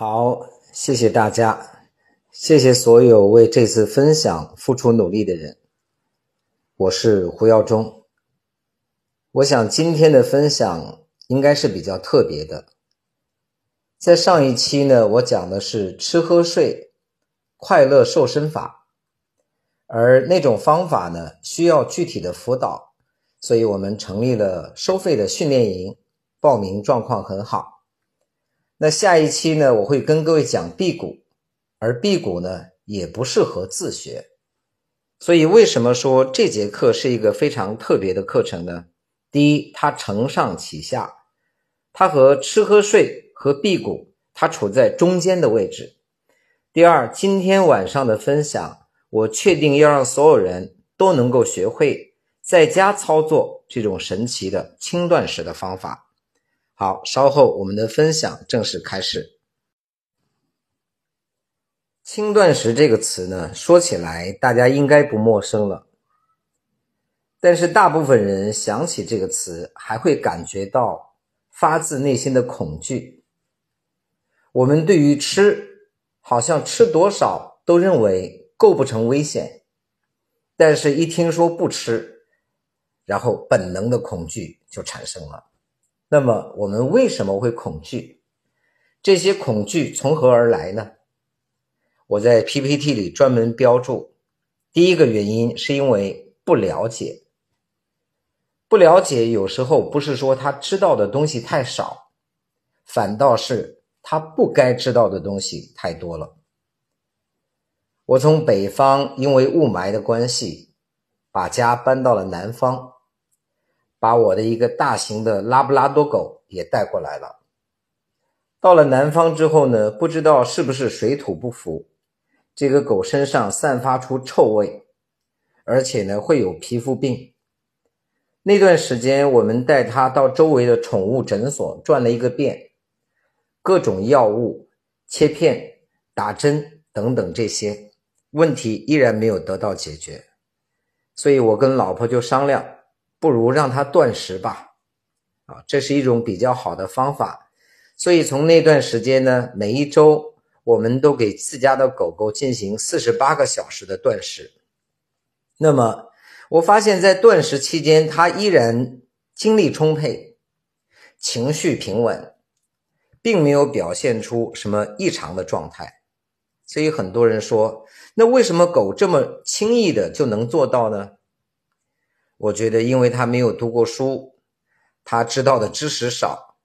好，谢谢大家，谢谢所有为这次分享付出努力的人。我是胡耀中。我想今天的分享应该是比较特别的。在上一期呢，我讲的是吃喝睡快乐瘦身法，而那种方法呢，需要具体的辅导，所以我们成立了收费的训练营，报名状况很好。那下一期呢，我会跟各位讲辟谷，而辟谷呢也不适合自学，所以为什么说这节课是一个非常特别的课程呢？第一，它承上启下，它和吃喝睡和辟谷，它处在中间的位置。第二，今天晚上的分享，我确定要让所有人都能够学会在家操作这种神奇的轻断食的方法。好，稍后我们的分享正式开始。轻断食这个词呢，说起来大家应该不陌生了，但是大部分人想起这个词，还会感觉到发自内心的恐惧。我们对于吃，好像吃多少都认为构不成危险，但是一听说不吃，然后本能的恐惧就产生了。那么我们为什么会恐惧？这些恐惧从何而来呢？我在 PPT 里专门标注，第一个原因是因为不了解。不了解有时候不是说他知道的东西太少，反倒是他不该知道的东西太多了。我从北方因为雾霾的关系，把家搬到了南方。把我的一个大型的拉布拉多狗也带过来了。到了南方之后呢，不知道是不是水土不服，这个狗身上散发出臭味，而且呢会有皮肤病。那段时间，我们带它到周围的宠物诊所转了一个遍，各种药物、切片、打针等等这些问题依然没有得到解决，所以我跟老婆就商量。不如让它断食吧，啊，这是一种比较好的方法。所以从那段时间呢，每一周我们都给自家的狗狗进行四十八个小时的断食。那么我发现，在断食期间，它依然精力充沛，情绪平稳，并没有表现出什么异常的状态。所以很多人说，那为什么狗这么轻易的就能做到呢？我觉得，因为他没有读过书，他知道的知识少，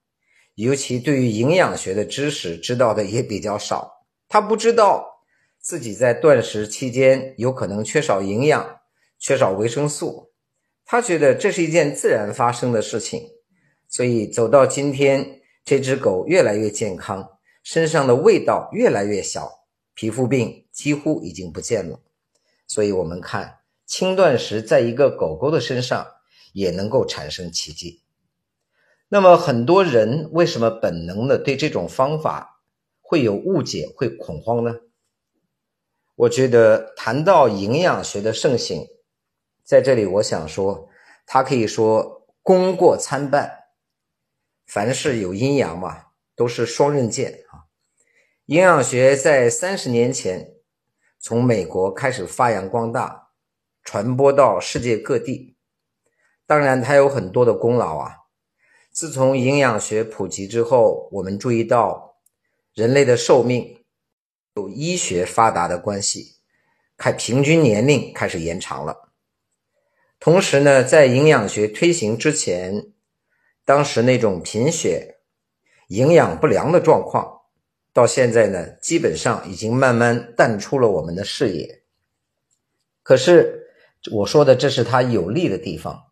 尤其对于营养学的知识知道的也比较少。他不知道自己在断食期间有可能缺少营养、缺少维生素，他觉得这是一件自然发生的事情。所以走到今天，这只狗越来越健康，身上的味道越来越小，皮肤病几乎已经不见了。所以我们看。轻断食在一个狗狗的身上也能够产生奇迹。那么很多人为什么本能的对这种方法会有误解、会恐慌呢？我觉得谈到营养学的盛行，在这里我想说，它可以说功过参半。凡事有阴阳嘛，都是双刃剑啊。营养学在三十年前从美国开始发扬光大。传播到世界各地，当然它有很多的功劳啊。自从营养学普及之后，我们注意到人类的寿命有医学发达的关系，看平均年龄开始延长了。同时呢，在营养学推行之前，当时那种贫血、营养不良的状况，到现在呢，基本上已经慢慢淡出了我们的视野。可是。我说的这是它有利的地方，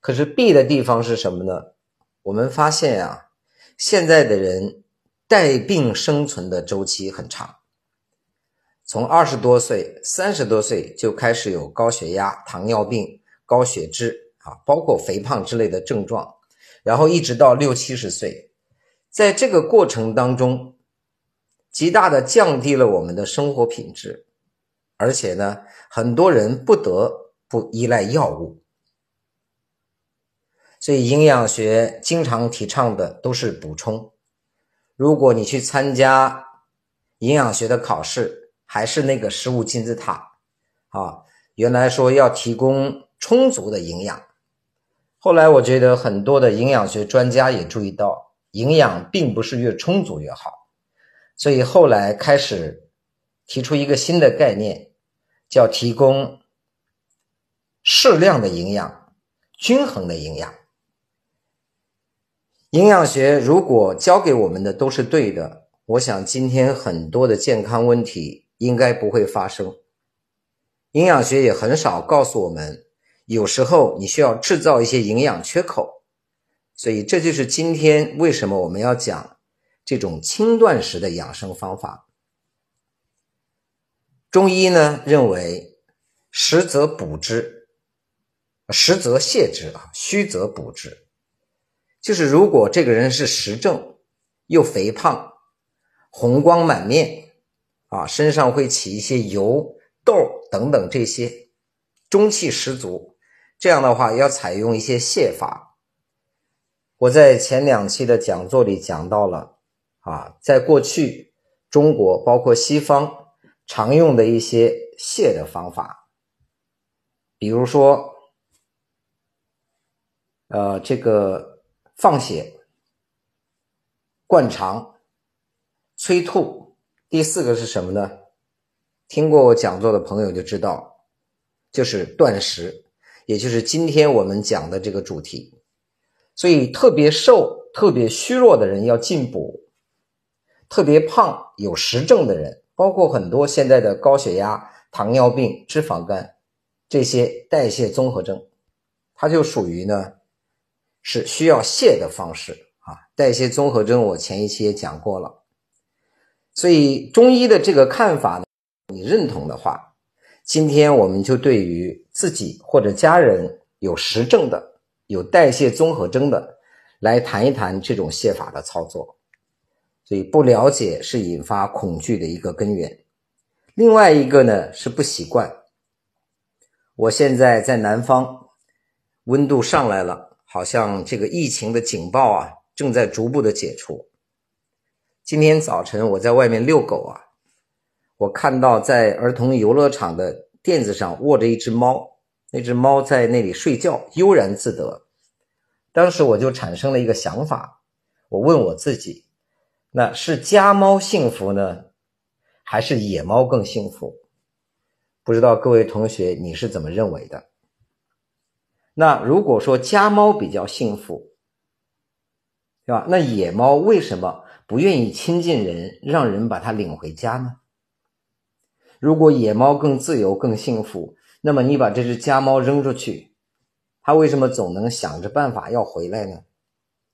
可是弊的地方是什么呢？我们发现啊，现在的人带病生存的周期很长，从二十多岁、三十多岁就开始有高血压、糖尿病、高血脂啊，包括肥胖之类的症状，然后一直到六七十岁，在这个过程当中，极大的降低了我们的生活品质。而且呢，很多人不得不依赖药物，所以营养学经常提倡的都是补充。如果你去参加营养学的考试，还是那个食物金字塔啊，原来说要提供充足的营养，后来我觉得很多的营养学专家也注意到，营养并不是越充足越好，所以后来开始提出一个新的概念，叫提供适量的营养，均衡的营养。营养学如果教给我们的都是对的，我想今天很多的健康问题应该不会发生。营养学也很少告诉我们，有时候你需要制造一些营养缺口，所以这就是今天为什么我们要讲这种轻断食的养生方法。中医呢认为，实则补之，实则泻之啊，虚则补之。就是如果这个人是实症，又肥胖，红光满面，啊，身上会起一些油痘等等这些，中气十足，这样的话要采用一些泻法。我在前两期的讲座里讲到了，啊，在过去中国包括西方常用的一些泻的方法，比如说，呃，这个。放血、灌肠、催吐，第四个是什么呢？听过我讲座的朋友就知道，就是断食，也就是今天我们讲的这个主题。所以，特别瘦、特别虚弱的人要进补；特别胖、有实症的人，包括很多现在的高血压、糖尿病、脂肪肝这些代谢综合征，它就属于呢。是需要泻的方式啊，代谢综合征我前一期也讲过了，所以中医的这个看法呢，你认同的话，今天我们就对于自己或者家人有实证的、有代谢综合征的，来谈一谈这种泻法的操作。所以不了解是引发恐惧的一个根源，另外一个呢是不习惯。我现在在南方，温度上来了。好像这个疫情的警报啊，正在逐步的解除。今天早晨我在外面遛狗啊，我看到在儿童游乐场的垫子上卧着一只猫，那只猫在那里睡觉，悠然自得。当时我就产生了一个想法，我问我自己，那是家猫幸福呢，还是野猫更幸福？不知道各位同学你是怎么认为的？那如果说家猫比较幸福，对吧？那野猫为什么不愿意亲近人，让人把它领回家呢？如果野猫更自由、更幸福，那么你把这只家猫扔出去，它为什么总能想着办法要回来呢？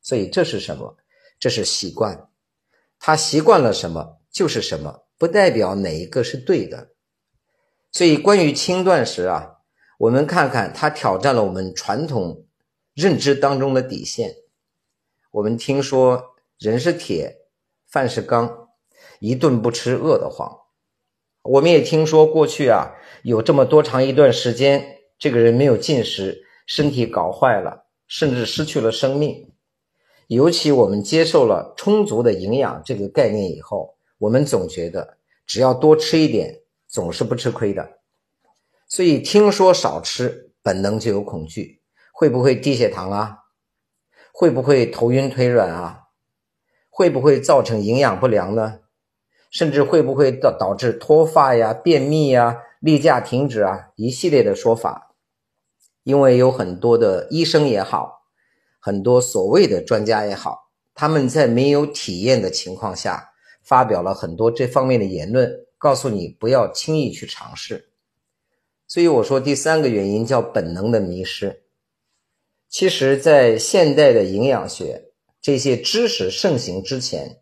所以这是什么？这是习惯，他习惯了什么就是什么，不代表哪一个是对的。所以关于轻断食啊。我们看看，它挑战了我们传统认知当中的底线。我们听说人是铁，饭是钢，一顿不吃饿得慌。我们也听说过去啊，有这么多长一段时间，这个人没有进食，身体搞坏了，甚至失去了生命。尤其我们接受了充足的营养这个概念以后，我们总觉得只要多吃一点，总是不吃亏的。所以听说少吃，本能就有恐惧，会不会低血糖啊？会不会头晕腿软啊？会不会造成营养不良呢？甚至会不会导导致脱发呀、便秘呀、例假停止啊？一系列的说法，因为有很多的医生也好，很多所谓的专家也好，他们在没有体验的情况下，发表了很多这方面的言论，告诉你不要轻易去尝试。所以我说，第三个原因叫本能的迷失。其实，在现代的营养学这些知识盛行之前，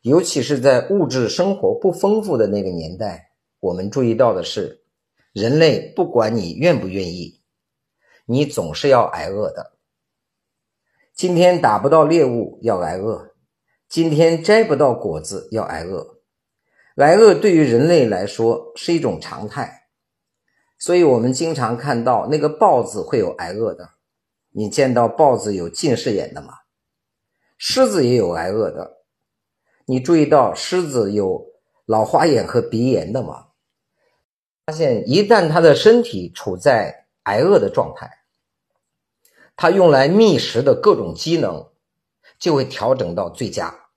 尤其是在物质生活不丰富的那个年代，我们注意到的是，人类不管你愿不愿意，你总是要挨饿的。今天打不到猎物要挨饿，今天摘不到果子要挨饿，挨饿对于人类来说是一种常态。所以我们经常看到那个豹子会有挨饿的，你见到豹子有近视眼的吗？狮子也有挨饿的，你注意到狮子有老花眼和鼻炎的吗？发现一旦它的身体处在挨饿的状态，它用来觅食的各种机能就会调整到最佳。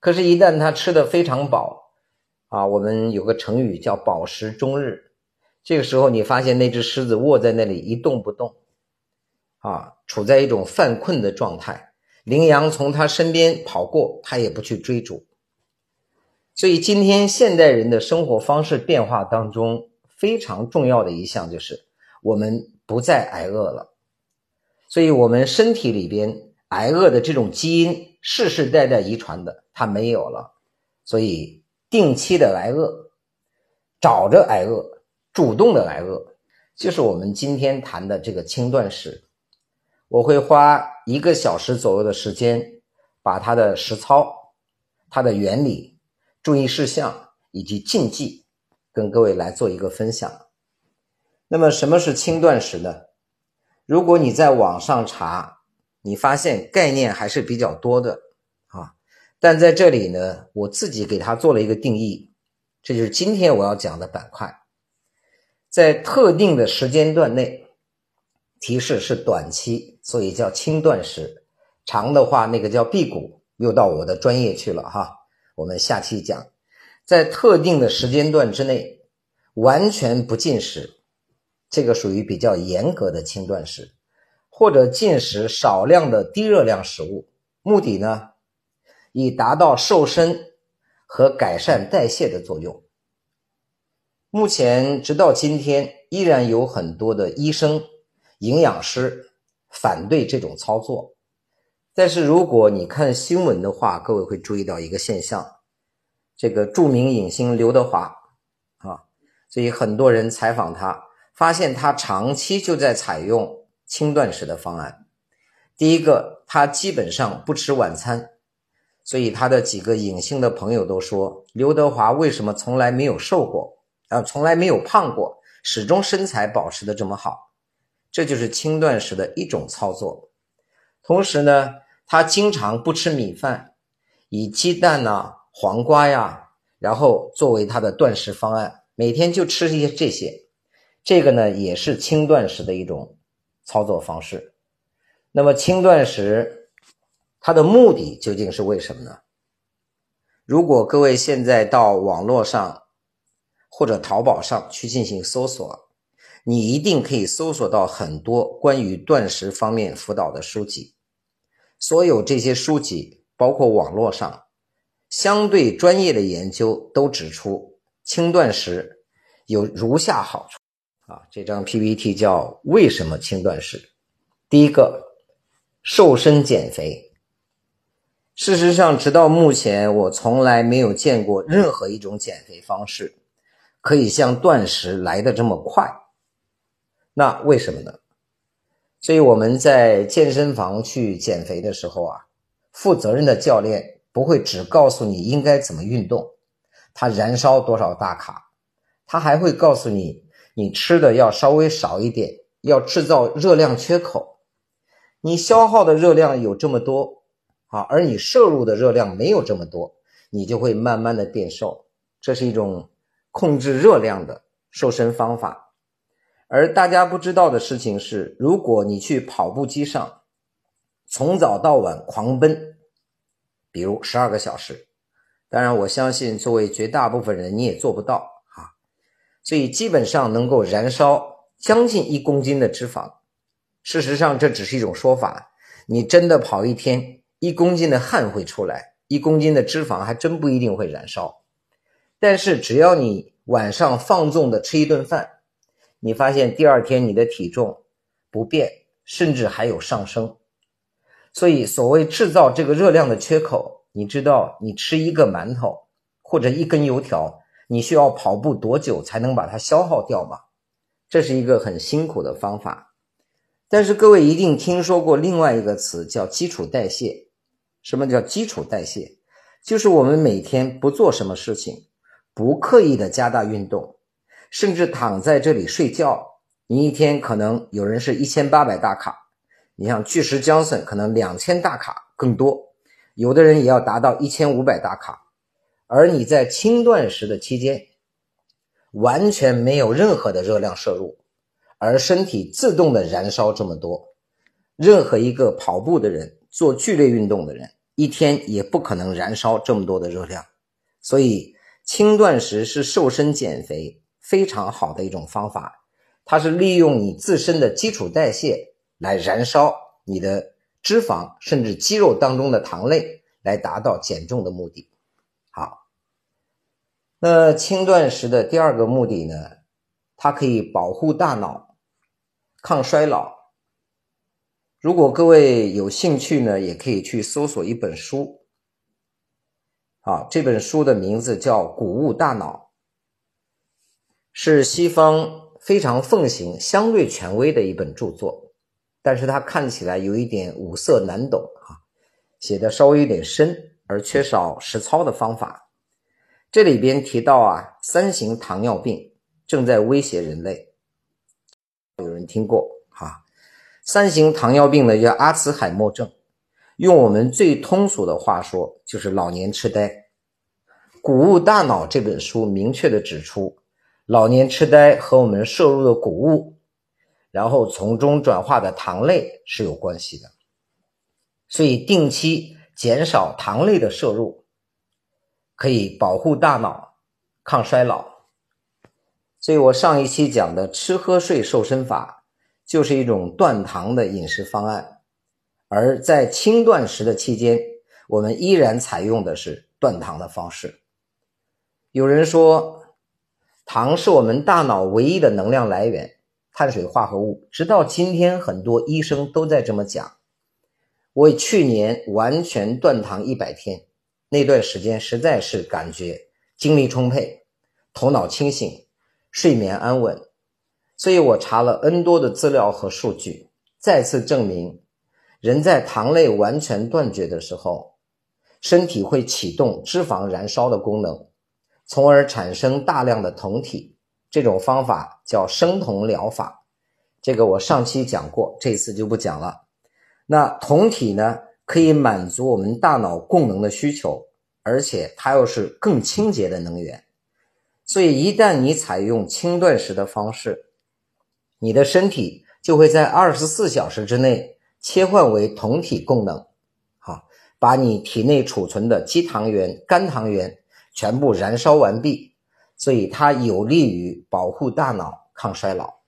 可是，一旦它吃的非常饱，啊，我们有个成语叫“饱食终日”。这个时候，你发现那只狮子卧在那里一动不动，啊，处在一种犯困的状态。羚羊从它身边跑过，它也不去追逐。所以，今天现代人的生活方式变化当中，非常重要的一项就是我们不再挨饿了。所以，我们身体里边挨饿的这种基因，世世代代遗传的，它没有了。所以，定期的挨饿，找着挨饿。主动的挨饿，就是我们今天谈的这个轻断食。我会花一个小时左右的时间，把它的实操、它的原理、注意事项以及禁忌，跟各位来做一个分享。那么，什么是轻断食呢？如果你在网上查，你发现概念还是比较多的啊。但在这里呢，我自己给它做了一个定义，这就是今天我要讲的板块。在特定的时间段内，提示是短期，所以叫轻断食；长的话，那个叫辟谷。又到我的专业去了哈。我们下期讲，在特定的时间段之内，完全不进食，这个属于比较严格的轻断食，或者进食少量的低热量食物，目的呢，以达到瘦身和改善代谢的作用。目前直到今天，依然有很多的医生、营养师反对这种操作。但是如果你看新闻的话，各位会注意到一个现象：这个著名影星刘德华啊，所以很多人采访他，发现他长期就在采用轻断食的方案。第一个，他基本上不吃晚餐，所以他的几个影星的朋友都说，刘德华为什么从来没有瘦过？啊，从来没有胖过，始终身材保持的这么好，这就是轻断食的一种操作。同时呢，他经常不吃米饭，以鸡蛋呐、黄瓜呀，然后作为他的断食方案，每天就吃一些这些。这个呢，也是轻断食的一种操作方式。那么，轻断食它的目的究竟是为什么呢？如果各位现在到网络上，或者淘宝上去进行搜索，你一定可以搜索到很多关于断食方面辅导的书籍。所有这些书籍，包括网络上相对专业的研究，都指出轻断食有如下好处。啊，这张 PPT 叫“为什么轻断食”。第一个，瘦身减肥。事实上，直到目前，我从来没有见过任何一种减肥方式。可以像断食来的这么快，那为什么呢？所以我们在健身房去减肥的时候啊，负责任的教练不会只告诉你应该怎么运动，他燃烧多少大卡，他还会告诉你你吃的要稍微少一点，要制造热量缺口。你消耗的热量有这么多啊，而你摄入的热量没有这么多，你就会慢慢的变瘦。这是一种。控制热量的瘦身方法，而大家不知道的事情是，如果你去跑步机上从早到晚狂奔，比如十二个小时，当然我相信作为绝大部分人你也做不到，所以基本上能够燃烧将近一公斤的脂肪。事实上这只是一种说法，你真的跑一天，一公斤的汗会出来，一公斤的脂肪还真不一定会燃烧。但是只要你晚上放纵的吃一顿饭，你发现第二天你的体重不变，甚至还有上升。所以所谓制造这个热量的缺口，你知道你吃一个馒头或者一根油条，你需要跑步多久才能把它消耗掉吗？这是一个很辛苦的方法。但是各位一定听说过另外一个词叫基础代谢。什么叫基础代谢？就是我们每天不做什么事情。不刻意的加大运动，甚至躺在这里睡觉，你一天可能有人是一千八百大卡，你像巨石江森可能两千大卡更多，有的人也要达到一千五百大卡。而你在轻断食的期间，完全没有任何的热量摄入，而身体自动的燃烧这么多。任何一个跑步的人、做剧烈运动的人，一天也不可能燃烧这么多的热量。所以，轻断食是瘦身减肥非常好的一种方法。它是利用你自身的基础代谢来燃烧你的脂肪，甚至肌肉当中的糖类，来达到减重的目的。好，那轻断食的第二个目的呢？它可以保护大脑，抗衰老。如果各位有兴趣呢，也可以去搜索一本书。啊，这本书的名字叫《谷物大脑》，是西方。非常奉行、相对权威的一本著作，但是它看起来有一点五色难懂啊，写的稍微有点深，而缺少实操的方法。这里边提到啊，三型糖尿病正在威胁人类，有人听过哈？三型糖尿病呢叫阿兹海默症，用我们最通俗的话说，就是老年痴呆。《谷物大脑》这本书明确的指出。老年痴呆和我们摄入的谷物，然后从中转化的糖类是有关系的，所以定期减少糖类的摄入，可以保护大脑、抗衰老。所以我上一期讲的吃喝睡瘦身法，就是一种断糖的饮食方案，而在轻断食的期间，我们依然采用的是断糖的方式。有人说。糖是我们大脑唯一的能量来源，碳水化合物。直到今天，很多医生都在这么讲。我去年完全断糖一百天，那段时间实在是感觉精力充沛，头脑清醒，睡眠安稳。所以我查了 N 多的资料和数据，再次证明，人在糖类完全断绝的时候，身体会启动脂肪燃烧的功能。从而产生大量的酮体，这种方法叫生酮疗法。这个我上期讲过，这次就不讲了。那酮体呢，可以满足我们大脑供能的需求，而且它又是更清洁的能源。所以一旦你采用轻断食的方式，你的身体就会在二十四小时之内切换为酮体供能，好，把你体内储存的肌糖原、肝糖原。全部燃烧完毕，所以它有利于保护大脑、抗衰老。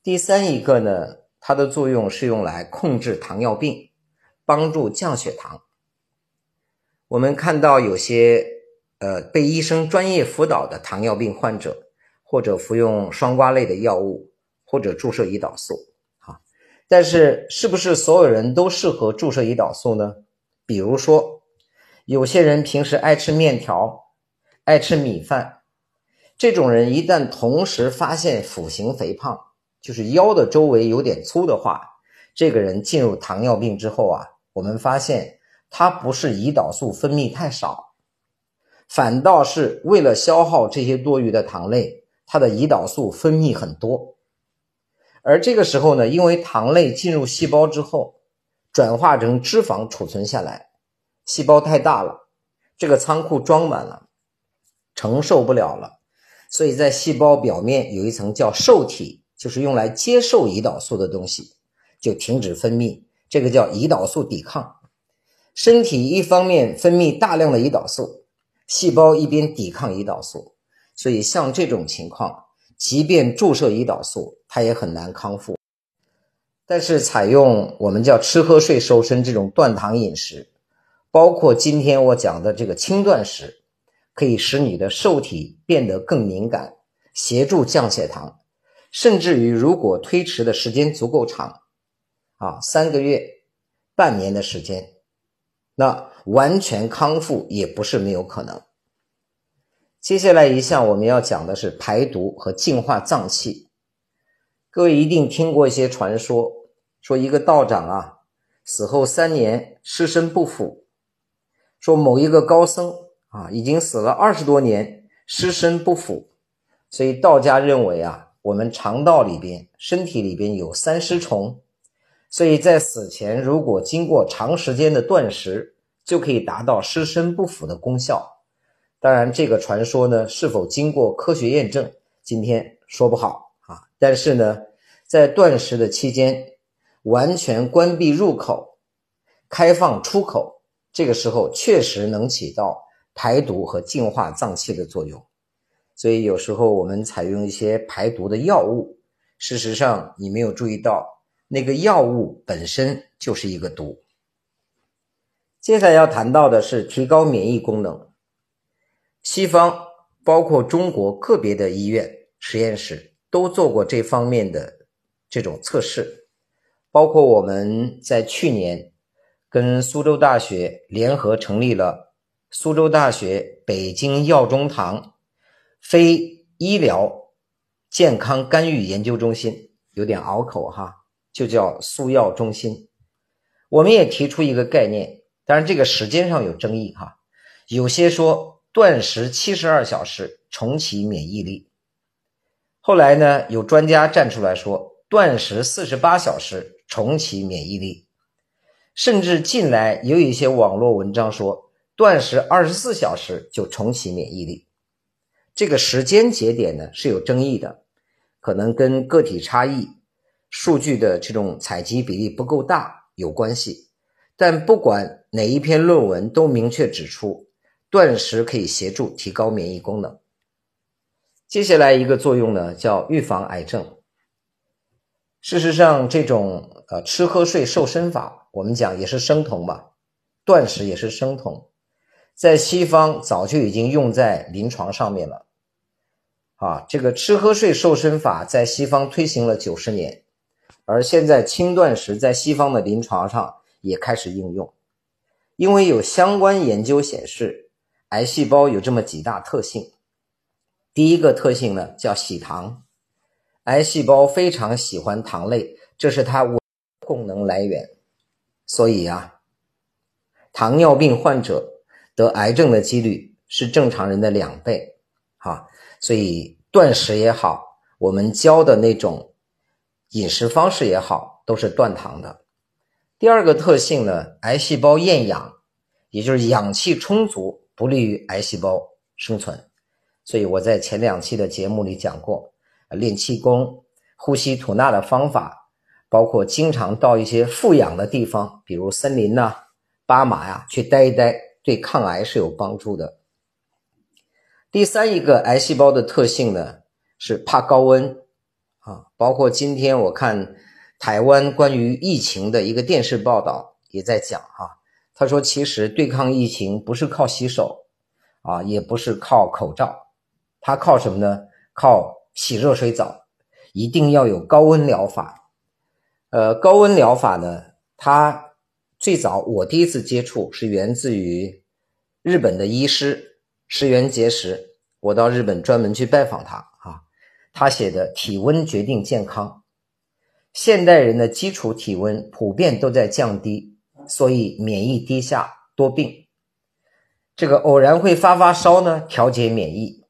第三一个呢，它的作用是用来控制糖尿病，帮助降血糖。我们看到有些呃被医生专业辅导的糖尿病患者，或者服用双胍类的药物，或者注射胰岛素，哈。但是是不是所有人都适合注射胰岛素呢？比如说。有些人平时爱吃面条，爱吃米饭，这种人一旦同时发现腹型肥胖，就是腰的周围有点粗的话，这个人进入糖尿病之后啊，我们发现它不是胰岛素分泌太少，反倒是为了消耗这些多余的糖类，它的胰岛素分泌很多，而这个时候呢，因为糖类进入细胞之后，转化成脂肪储存下来。细胞太大了，这个仓库装满了，承受不了了，所以在细胞表面有一层叫受体，就是用来接受胰岛素的东西，就停止分泌，这个叫胰岛素抵抗。身体一方面分泌大量的胰岛素，细胞一边抵抗胰岛素，所以像这种情况，即便注射胰岛素，它也很难康复。但是采用我们叫吃喝睡瘦身这种断糖饮食。包括今天我讲的这个轻断食，可以使你的受体变得更敏感，协助降血糖，甚至于如果推迟的时间足够长，啊，三个月、半年的时间，那完全康复也不是没有可能。接下来一项我们要讲的是排毒和净化脏器。各位一定听过一些传说，说一个道长啊，死后三年尸身不腐。说某一个高僧啊，已经死了二十多年，尸身不腐，所以道家认为啊，我们肠道里边、身体里边有三尸虫，所以在死前如果经过长时间的断食，就可以达到尸身不腐的功效。当然，这个传说呢是否经过科学验证，今天说不好啊。但是呢，在断食的期间，完全关闭入口，开放出口，这个时候确实能起到排毒和净化脏器的作用。所以有时候我们采用一些排毒的药物，事实上你没有注意到，那个药物本身就是一个毒。接下来要谈到的是提高免疫功能。西方包括中国个别的医院实验室都做过这方面的这种测试，包括我们在去年跟苏州大学联合成立了苏州大学北京药中堂非医疗健康干预研究中心，有点拗口哈，就叫速药中心。我们也提出一个概念，当然这个时间上有争议哈，有些说。断食七十二小时重启免疫力。后来呢，有专家站出来说，断食四十八小时重启免疫力。甚至近来也有一些网络文章说，断食二十四小时就重启免疫力。这个时间节点呢是有争议的，可能跟个体差异、数据的这种采集比例不够大有关系。但不管哪一篇论文都明确指出。断食可以协助提高免疫功能。接下来一个作用呢，叫预防癌症。事实上，这种呃吃喝睡瘦身法，我们讲也是生酮吧，断食也是生酮，在西方早就已经用在临床上面了。啊，这个吃喝睡瘦身法在西方推行了九十年，而现在轻断食在西方的临床上也开始应用，因为有相关研究显示。癌细胞有这么几大特性，第一个特性呢叫喜糖，癌细胞非常喜欢糖类，这是它功能来源。所以啊，糖尿病患者得癌症的几率是正常人的两倍。哈，所以断食也好，我们教的那种饮食方式也好，都是断糖的。第二个特性呢，癌细胞厌氧，也就是氧气充足。不利于癌细胞生存，所以我在前两期的节目里讲过，练气功、呼吸吐纳的方法，包括经常到一些富氧的地方，比如森林呐、巴马呀，去待一待，对抗癌是有帮助的。第三一个癌细胞的特性呢，是怕高温啊，包括今天我看台湾关于疫情的一个电视报道也在讲哈。他说：“其实对抗疫情不是靠洗手，啊，也不是靠口罩，他靠什么呢？靠洗热水澡，一定要有高温疗法。呃，高温疗法呢，它最早我第一次接触是源自于日本的医师石原节食，我到日本专门去拜访他，他写的《体温决定健康》，现代人的基础体温普遍都在降低。”所以免疫低下多病，这个偶然会发发烧呢，调节免疫；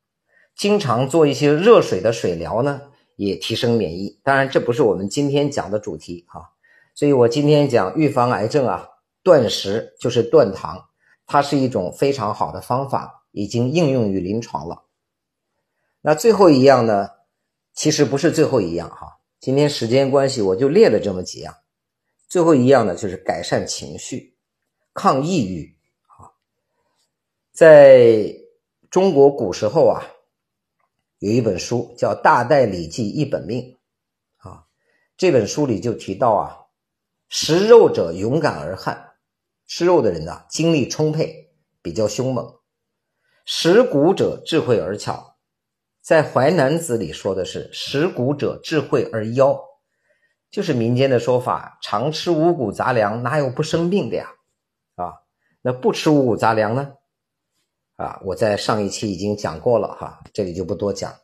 经常做一些热水的水疗呢，也提升免疫。当然，这不是我们今天讲的主题哈。所以我今天讲预防癌症啊，断食就是断糖，它是一种非常好的方法，已经应用于临床了。那最后一样呢，其实不是最后一样哈。今天时间关系，我就列了这么几样。最后一样呢，就是改善情绪，抗抑郁啊。在中国古时候啊，有一本书叫《大代礼记一本命》啊。这本书里就提到啊，食肉者勇敢而悍，吃肉的人呢，精力充沛，比较凶猛；食谷者智慧而巧。在《淮南子》里说的是食谷者智慧而夭。就是民间的说法，常吃五谷杂粮，哪有不生病的呀？啊，那不吃五谷杂粮呢？啊，我在上一期已经讲过了哈，这里就不多讲。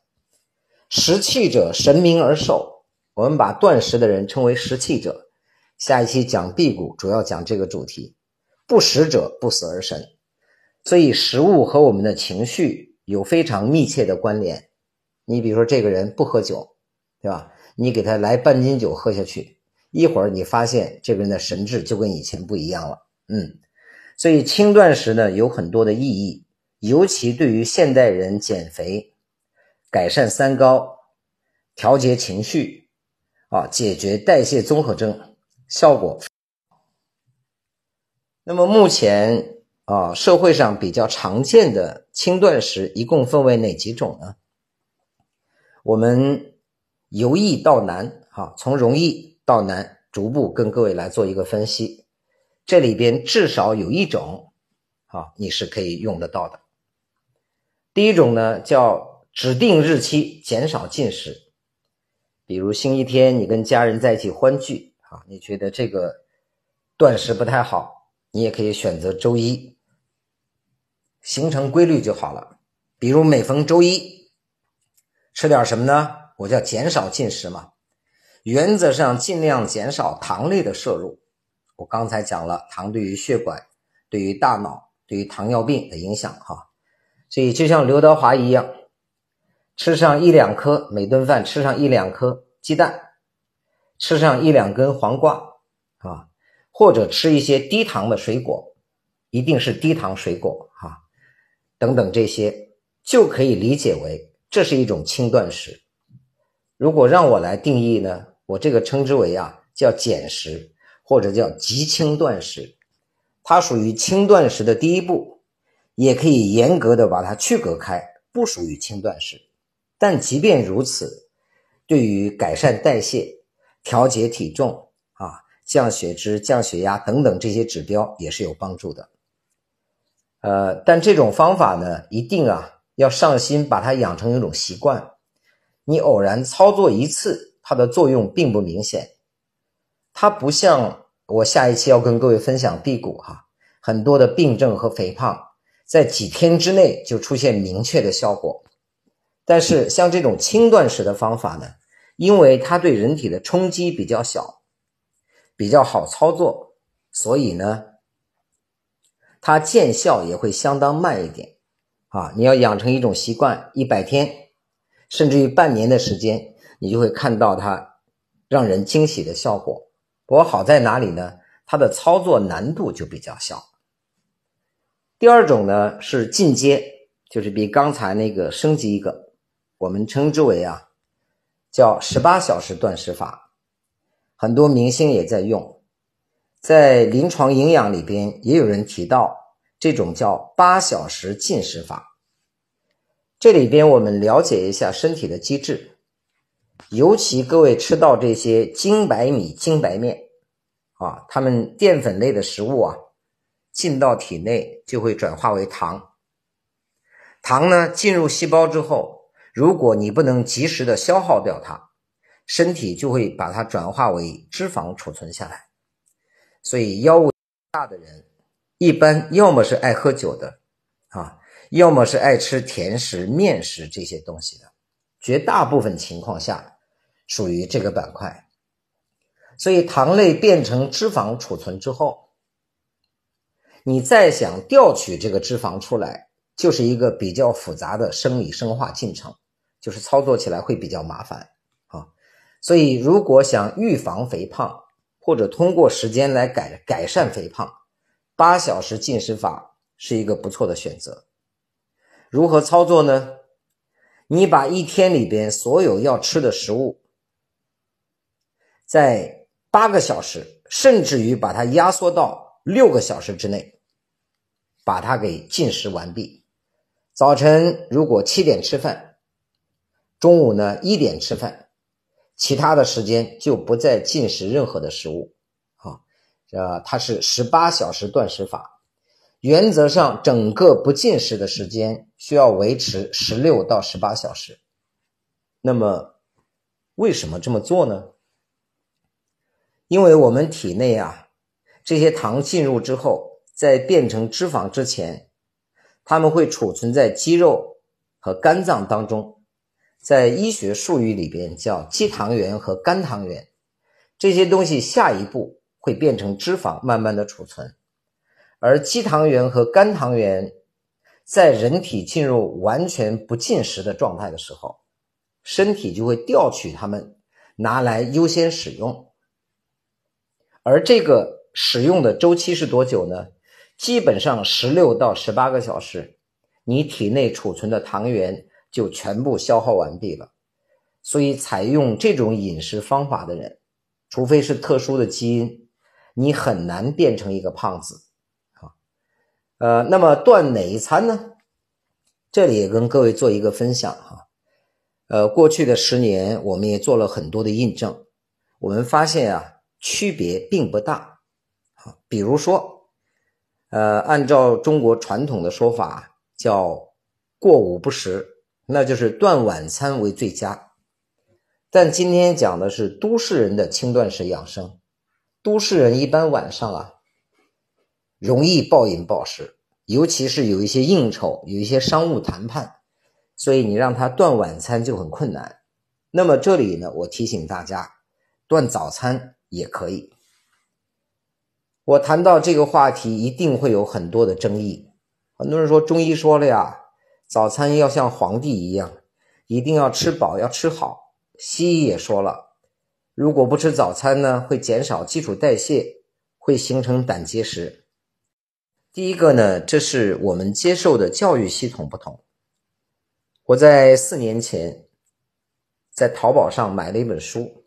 食气者神明而寿，我们把断食的人称为食气者。下一期讲辟谷，主要讲这个主题。不食者不死而神，所以食物和我们的情绪有非常密切的关联。你比如说，这个人不喝酒，对吧？你给他来半斤酒喝下去，一会儿你发现这个人的神志就跟以前不一样了。嗯，所以轻断食呢有很多的意义，尤其对于现代人减肥、改善三高、调节情绪啊、解决代谢综合征，效果。那么目前啊，社会上比较常见的轻断食一共分为哪几种呢？我们由易到难，哈，从容易到难，逐步跟各位来做一个分析。这里边至少有一种，啊，你是可以用得到的。第一种呢，叫指定日期减少进食，比如星期天你跟家人在一起欢聚，啊，你觉得这个断食不太好，你也可以选择周一，形成规律就好了。比如每逢周一吃点什么呢？我叫减少进食嘛，原则上尽量减少糖类的摄入。我刚才讲了，糖对于血管、对于大脑、对于糖尿病的影响，哈，所以就像刘德华一样，吃上一两颗，每顿饭吃上一两颗鸡蛋，吃上一两根黄瓜，啊，或者吃一些低糖的水果，一定是低糖水果，哈，等等这些，就可以理解为这是一种轻断食。如果让我来定义呢，我这个称之为啊，叫减食。或者叫极轻断食，它属于轻断食的第一步，也可以严格的把它区隔开，不属于轻断食。但即便如此，对于改善代谢、调节体重啊、降血脂、降血压等等这些指标也是有帮助的。呃，但这种方法呢，一定啊要上心把它养成一种习惯。你偶然操作一次，它的作用并不明显。它不像我下一期要跟各位分享辟谷哈，很多的病症和肥胖在几天之内就出现明确的效果。但是像这种轻断食的方法呢，因为它对人体的冲击比较小，比较好操作，所以呢，它见效也会相当慢一点啊。你要养成一种习惯，一百天甚至于半年的时间，你就会看到它让人惊喜的效果。不过好在哪里呢？它的操作难度就比较小。第二种呢是进阶，就是比刚才那个升级一个，我们称之为啊叫十八小时断食法，很多明星也在用，在临床营养里边也有人提到这种叫八小时进食法。这里边我们了解一下身体的机制。尤其各位吃到这些精白米、精白面，啊，它们淀粉类的食物啊，进到体内就会转化为糖。糖呢进入细胞之后，如果你不能及时的消耗掉它，身体就会把它转化为脂肪储存下来。所以腰围大的人，一般要么是爱喝酒的，啊，要么是爱吃甜食、面食这些东西的，绝大部分情况下。属于这个板块，所以糖类变成脂肪储存之后，你再想调取这个脂肪出来，就是一个比较复杂的生理生化进程，就是操作起来会比较麻烦啊。所以，如果想预防肥胖，或者通过时间来改改善肥胖，八小时进食法是一个不错的选择。如何操作呢？你把一天里边所有要吃的食物。在八个小时，甚至于把它压缩到六个小时之内，把它给进食完毕。早晨如果七点吃饭，中午呢一点吃饭，其他的时间就不再进食任何的食物。啊，呃，它是十八小时断食法，原则上整个不进食的时间需要维持十六到十八小时。那么，为什么这么做呢？因为我们体内啊，这些糖进入之后，在变成脂肪之前，它们会储存在肌肉和肝脏当中，在医学术语里边叫肌糖原和肝糖原。这些东西下一步会变成脂肪，慢慢的储存。而肌糖原和肝糖原在人体进入完全不进食的状态的时候，身体就会调取它们，拿来优先使用。而这个使用的周期是多久呢？基本上十六到十八个小时，你体内储存的糖原就全部消耗完毕了。所以，采用这种饮食方法的人，除非是特殊的基因，你很难变成一个胖子啊。呃，那么断哪一餐呢？这里也跟各位做一个分享哈。呃，过去的十年，我们也做了很多的印证，我们发现啊，区别并不大啊。比如说，呃，按照中国传统的说法，叫过午不食，那就是断晚餐为最佳。但今天讲的是都市人的轻断食养生，都市人一般晚上啊，容易暴饮暴食，尤其是有一些应酬，有一些商务谈判。所以你让他断晚餐就很困难。那么这里呢，我提醒大家，断早餐也可以。我谈到这个话题，一定会有很多的争议。很多人说中医说了呀，早餐要像皇帝一样，一定要吃饱，要吃好。西医也说了，如果不吃早餐呢，会减少基础代谢，会形成胆结石。第一个呢，这是我们接受的教育系统不同。我在四年前在淘宝上买了一本书，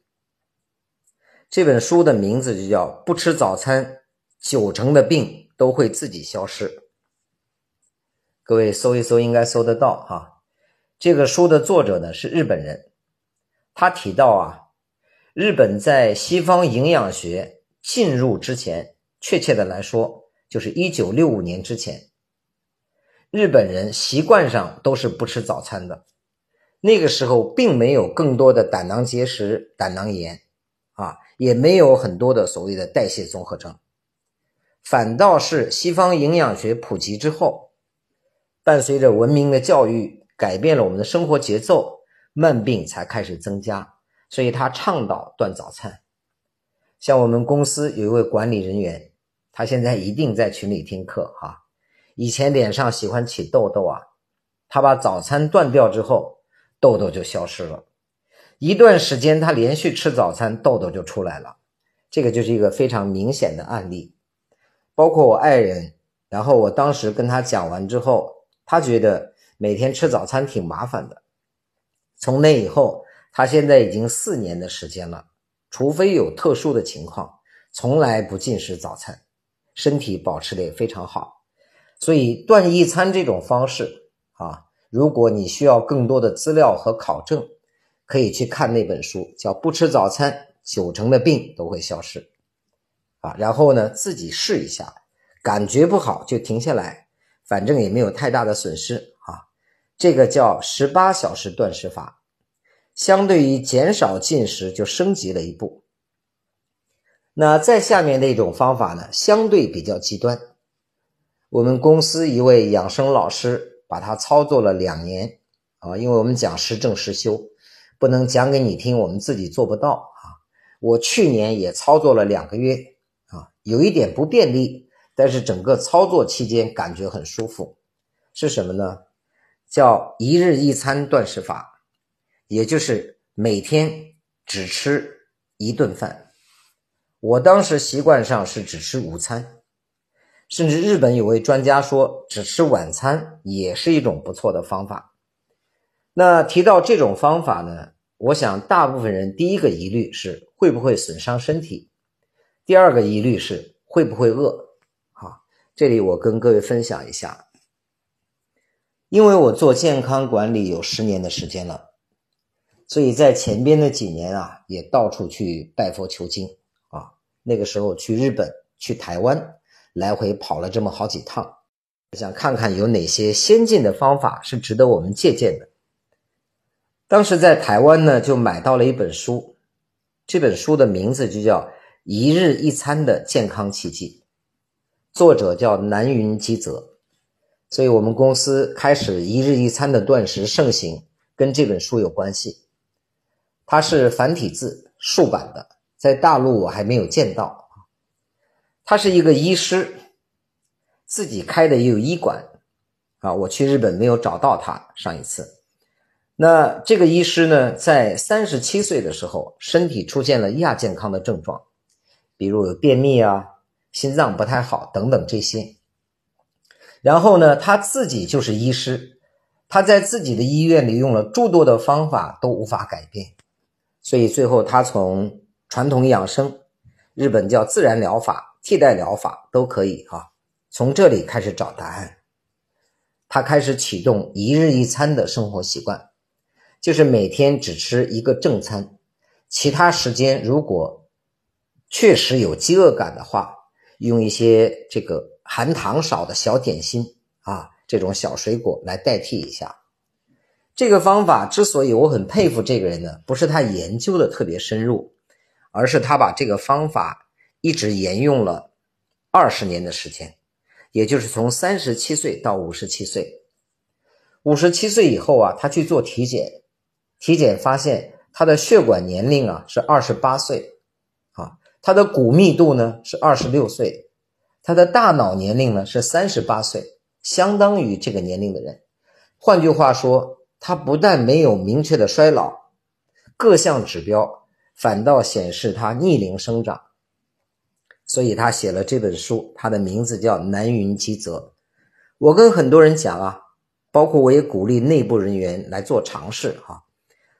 这本书的名字就叫《不吃早餐，九成的病都会自己消失》。各位搜一搜，应该搜得到哈。这个书的作者呢是日本人，他提到啊，日本在西方营养学进入之前，确切的来说，就是一九六五年之前。日本人习惯上都是不吃早餐的，那个时候并没有更多的胆囊结石、胆囊炎，啊，也没有很多的所谓的代谢综合征，反倒是西方营养学普及之后，伴随着文明的教育，改变了我们的生活节奏，慢病才开始增加，所以他倡导断早餐。像我们公司有一位管理人员，他现在一定在群里听课哈。以前脸上喜欢起痘痘啊，他把早餐断掉之后，痘痘就消失了。一段时间他连续吃早餐，痘痘就出来了。这个就是一个非常明显的案例。包括我爱人，然后我当时跟他讲完之后，他觉得每天吃早餐挺麻烦的。从那以后，他现在已经四年的时间了，除非有特殊的情况，从来不进食早餐，身体保持的也非常好。所以断一餐这种方式啊，如果你需要更多的资料和考证，可以去看那本书，叫《不吃早餐，九成的病都会消失》啊。然后呢，自己试一下，感觉不好就停下来，反正也没有太大的损失啊。这个叫十八小时断食法，相对于减少进食就升级了一步。那再下面的一种方法呢，相对比较极端。我们公司一位养生老师把它操作了两年啊，因为我们讲实证实修，不能讲给你听，我们自己做不到啊。我去年也操作了两个月啊，有一点不便利，但是整个操作期间感觉很舒服。是什么呢？叫一日一餐断食法，也就是每天只吃一顿饭。我当时习惯上是只吃午餐。甚至日本有位专家说，只吃晚餐也是一种不错的方法。那提到这种方法呢，我想大部分人第一个疑虑是会不会损伤身体，第二个疑虑是会不会饿。好，这里我跟各位分享一下，因为我做健康管理有十年的时间了，所以在前边的几年啊，也到处去拜佛求经啊。那个时候去日本，去台湾。来回跑了这么好几趟，想看看有哪些先进的方法是值得我们借鉴的。当时在台湾呢，就买到了一本书，这本书的名字就叫《一日一餐的健康奇迹》，作者叫南云基泽，所以我们公司开始一日一餐的断食盛行，跟这本书有关系。它是繁体字竖版的，在大陆我还没有见到。他是一个医师，自己开的也有医馆，啊，我去日本没有找到他上一次。那这个医师呢，在三十七岁的时候，身体出现了亚健康的症状，比如有便秘啊、心脏不太好等等这些，然后呢，他自己就是医师，他在自己的医院里用了诸多的方法都无法改变，所以最后他从传统养生，日本叫自然疗法、替代疗法都可以哈，从这里开始找答案。他开始启动一日一餐的生活习惯，就是每天只吃一个正餐，其他时间如果确实有饥饿感的话，用一些这个含糖少的小点心啊，这种小水果来代替一下。这个方法之所以我很佩服这个人呢，不是他研究的特别深入，而是他把这个方法一直沿用了二十年的时间。也就是从三十七岁到五十七岁，五十七岁以后啊，他去做体检，体检发现他的血管年龄啊是二十八岁，啊，他的骨密度呢是二十六岁，他的大脑年龄呢是三十八岁，相当于这个年龄的人。换句话说，他不但没有明确的衰老，各项指标反倒显示他逆龄生长。所以他写了这本书，他的名字叫《南云积泽》。我跟很多人讲啊，包括我也鼓励内部人员来做尝试哈。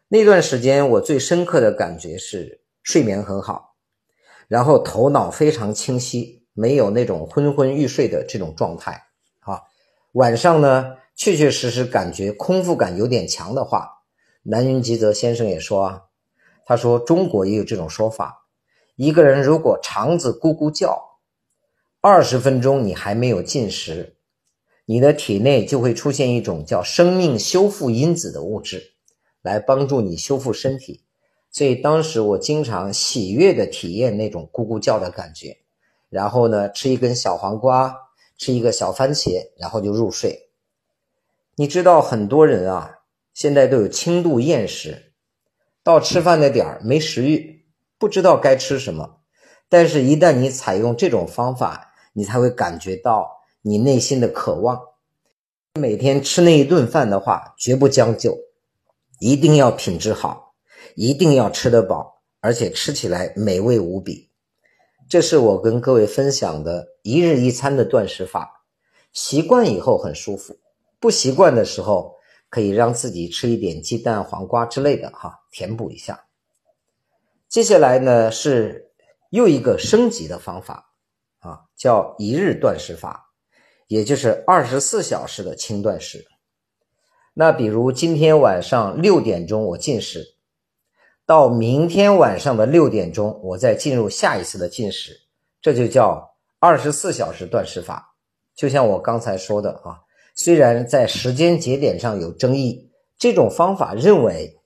那段时间我最深刻的感觉是睡眠很好，然后头脑非常清晰，没有那种昏昏欲睡的这种状态啊。晚上呢，确确实实感觉空腹感有点强的话，南云吉泽先生也说啊，他说中国也有这种说法。一个人如果肠子咕咕叫，二十分钟你还没有进食，你的体内就会出现一种叫生命修复因子的物质，来帮助你修复身体。所以当时我经常喜悦的体验那种咕咕叫的感觉，然后呢吃一根小黄瓜，吃一个小番茄，然后就入睡。你知道很多人啊，现在都有轻度厌食，到吃饭的点儿没食欲。不知道该吃什么，但是，一旦你采用这种方法，你才会感觉到你内心的渴望。每天吃那一顿饭的话，绝不将就，一定要品质好，一定要吃得饱，而且吃起来美味无比。这是我跟各位分享的一日一餐的断食法。习惯以后很舒服，不习惯的时候可以让自己吃一点鸡蛋、黄瓜之类的哈，填补一下。接下来呢是又一个升级的方法啊，叫一日断食法，也就是二十四小时的轻断食。那比如今天晚上六点钟我进食，到明天晚上的六点钟我再进入下一次的进食，这就叫二十四小时断食法。就像我刚才说的啊，虽然在时间节点上有争议，这种方法认为。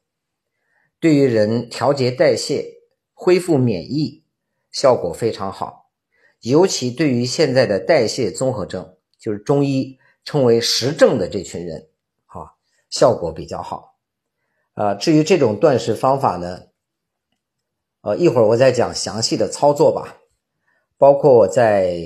对于人调节代谢、恢复免疫效果非常好，尤其对于现在的代谢综合症，就是中医称为实症的这群人，啊，效果比较好。啊，至于这种断食方法呢，呃，一会儿我再讲详细的操作吧。包括我在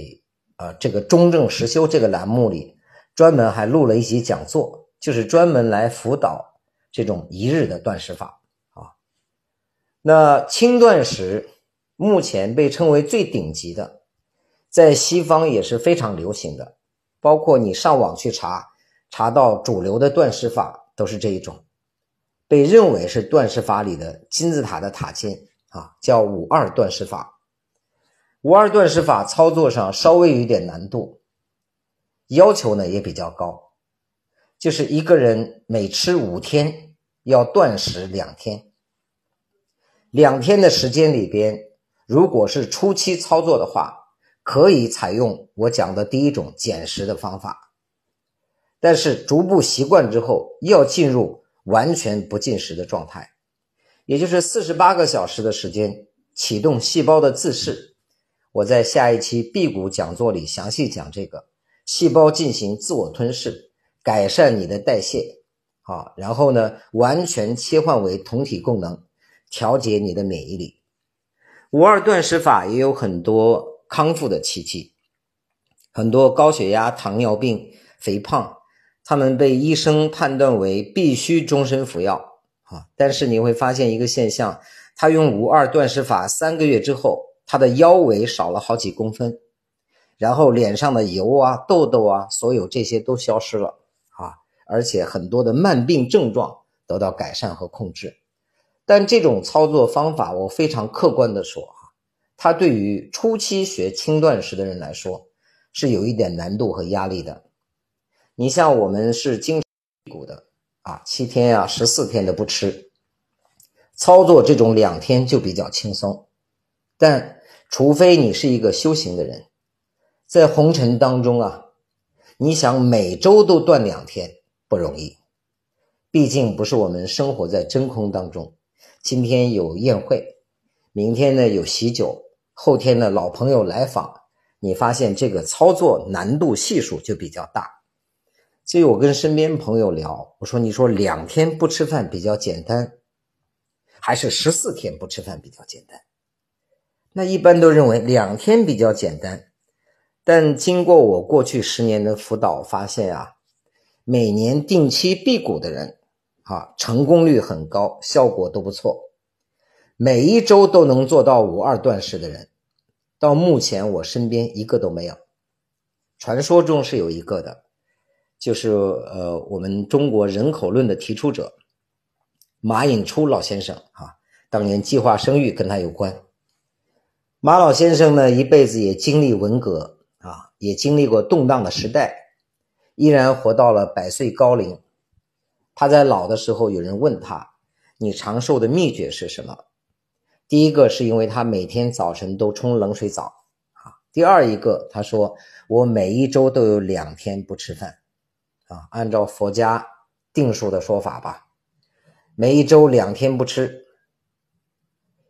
呃这个中正实修这个栏目里，专门还录了一集讲座，就是专门来辅导这种一日的断食法啊。那轻断食目前被称为最顶级的，在西方也是非常流行的。包括你上网去查，查到主流的断食法都是这一种，被认为是断食法里的金字塔的塔尖啊，叫五二断食法。五二断食法操作上稍微有点难度，要求呢也比较高，就是一个人每吃五天要断食两天。两天的时间里边，如果是初期操作的话，可以采用我讲的第一种减食的方法。但是逐步习惯之后，要进入完全不进食的状态，也就是四十八个小时的时间启动细胞的自噬。我在下一期辟谷讲座里详细讲这个细胞进行自我吞噬，改善你的代谢，好，然后呢，完全切换为酮体功能。调节你的免疫力，五二断食法也有很多康复的奇迹。很多高血压、糖尿病、肥胖，他们被医生判断为必须终身服药啊。但是你会发现一个现象，他用五二断食法三个月之后，他的腰围少了好几公分，然后脸上的油啊、痘痘啊，所有这些都消失了啊，而且很多的慢病症状得到改善和控制。但这种操作方法，我非常客观的说啊，它对于初期学轻断食的人来说是有一点难度和压力的。你像我们是经骨的啊，七天呀、十四天的不吃，操作这种两天就比较轻松。但除非你是一个修行的人，在红尘当中啊，你想每周都断两天不容易，毕竟不是我们生活在真空当中。今天有宴会，明天呢有喜酒，后天呢老朋友来访，你发现这个操作难度系数就比较大。所以我跟身边朋友聊，我说：“你说两天不吃饭比较简单，还是十四天不吃饭比较简单？”那一般都认为两天比较简单，但经过我过去十年的辅导，发现啊，每年定期辟谷的人。啊，成功率很高，效果都不错。每一周都能做到五二断食的人，到目前我身边一个都没有。传说中是有一个的，就是呃，我们中国人口论的提出者马寅初老先生啊，当年计划生育跟他有关。马老先生呢，一辈子也经历文革啊，也经历过动荡的时代，依然活到了百岁高龄。他在老的时候，有人问他：“你长寿的秘诀是什么？”第一个是因为他每天早晨都冲冷水澡啊。第二一个，他说：“我每一周都有两天不吃饭啊。”按照佛家定数的说法吧，每一周两天不吃，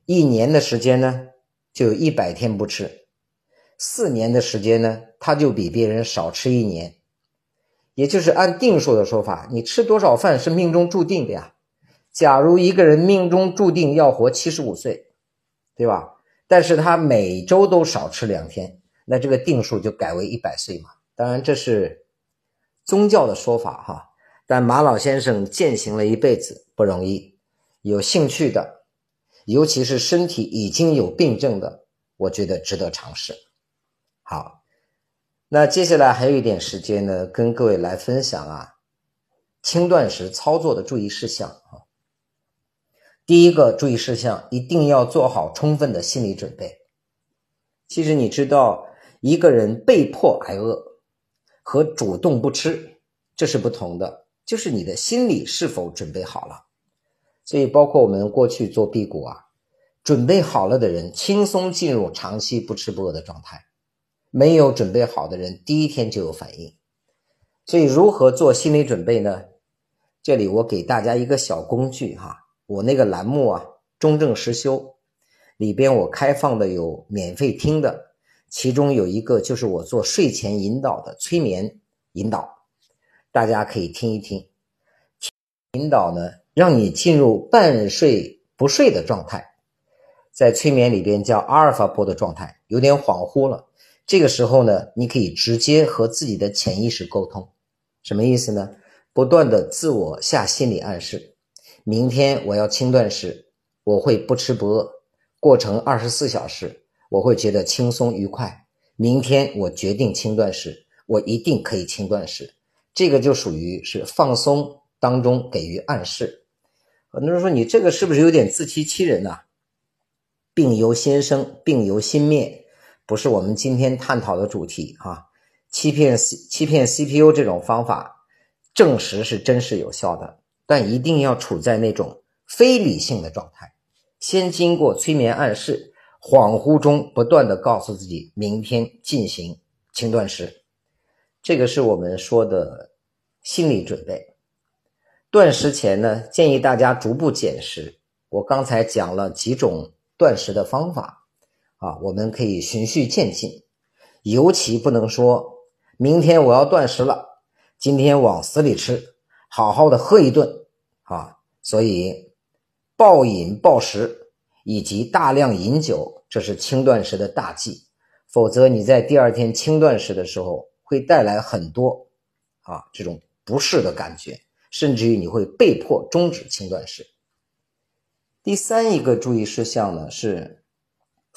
一年的时间呢，就有一百天不吃，四年的时间呢，他就比别人少吃一年。也就是按定数的说法，你吃多少饭是命中注定的呀。假如一个人命中注定要活七十五岁，对吧？但是他每周都少吃两天，那这个定数就改为一百岁嘛。当然这是宗教的说法哈。但马老先生践行了一辈子不容易，有兴趣的，尤其是身体已经有病症的，我觉得值得尝试。好。那接下来还有一点时间呢，跟各位来分享啊，轻断食操作的注意事项啊。第一个注意事项，一定要做好充分的心理准备。其实你知道，一个人被迫挨饿和主动不吃，这是不同的，就是你的心理是否准备好了。所以，包括我们过去做辟谷啊，准备好了的人，轻松进入长期不吃不饿的状态。没有准备好的人，第一天就有反应。所以，如何做心理准备呢？这里我给大家一个小工具哈，我那个栏目啊，中正实修里边我开放的有免费听的，其中有一个就是我做睡前引导的催眠引导，大家可以听一听。引导呢，让你进入半睡不睡的状态，在催眠里边叫阿尔法波的状态，有点恍惚了。这个时候呢，你可以直接和自己的潜意识沟通，什么意思呢？不断的自我下心理暗示：明天我要轻断食，我会不吃不饿，过程二十四小时，我会觉得轻松愉快。明天我决定轻断食，我一定可以轻断食。这个就属于是放松当中给予暗示。很多人说你这个是不是有点自欺欺人呐？病由心生，病由心灭。不是我们今天探讨的主题啊，欺骗 C 欺骗 CPU 这种方法证实是真实有效的，但一定要处在那种非理性的状态，先经过催眠暗示，恍惚中不断的告诉自己明天进行轻断食，这个是我们说的心理准备。断食前呢，建议大家逐步减食。我刚才讲了几种断食的方法。啊，我们可以循序渐进，尤其不能说明天我要断食了，今天往死里吃，好好的喝一顿啊！所以暴饮暴食以及大量饮酒，这是轻断食的大忌，否则你在第二天轻断食的时候会带来很多啊这种不适的感觉，甚至于你会被迫终止轻断食。第三一个注意事项呢是。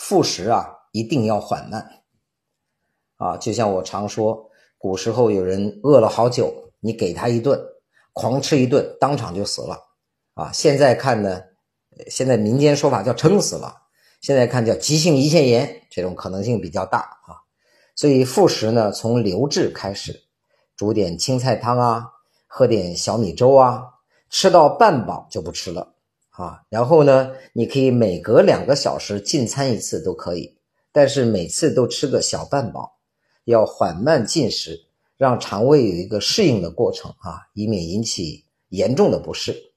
复食啊，一定要缓慢啊，就像我常说，古时候有人饿了好久，你给他一顿，狂吃一顿，当场就死了啊。现在看呢，现在民间说法叫撑死了，现在看叫急性胰腺炎，这种可能性比较大啊。所以复食呢，从流质开始，煮点青菜汤啊，喝点小米粥啊，吃到半饱就不吃了啊。然后呢，你可以每隔两个小时进餐一次都可以，但是每次都吃个小半饱，要缓慢进食，让肠胃有一个适应的过程啊，以免引起严重的不适。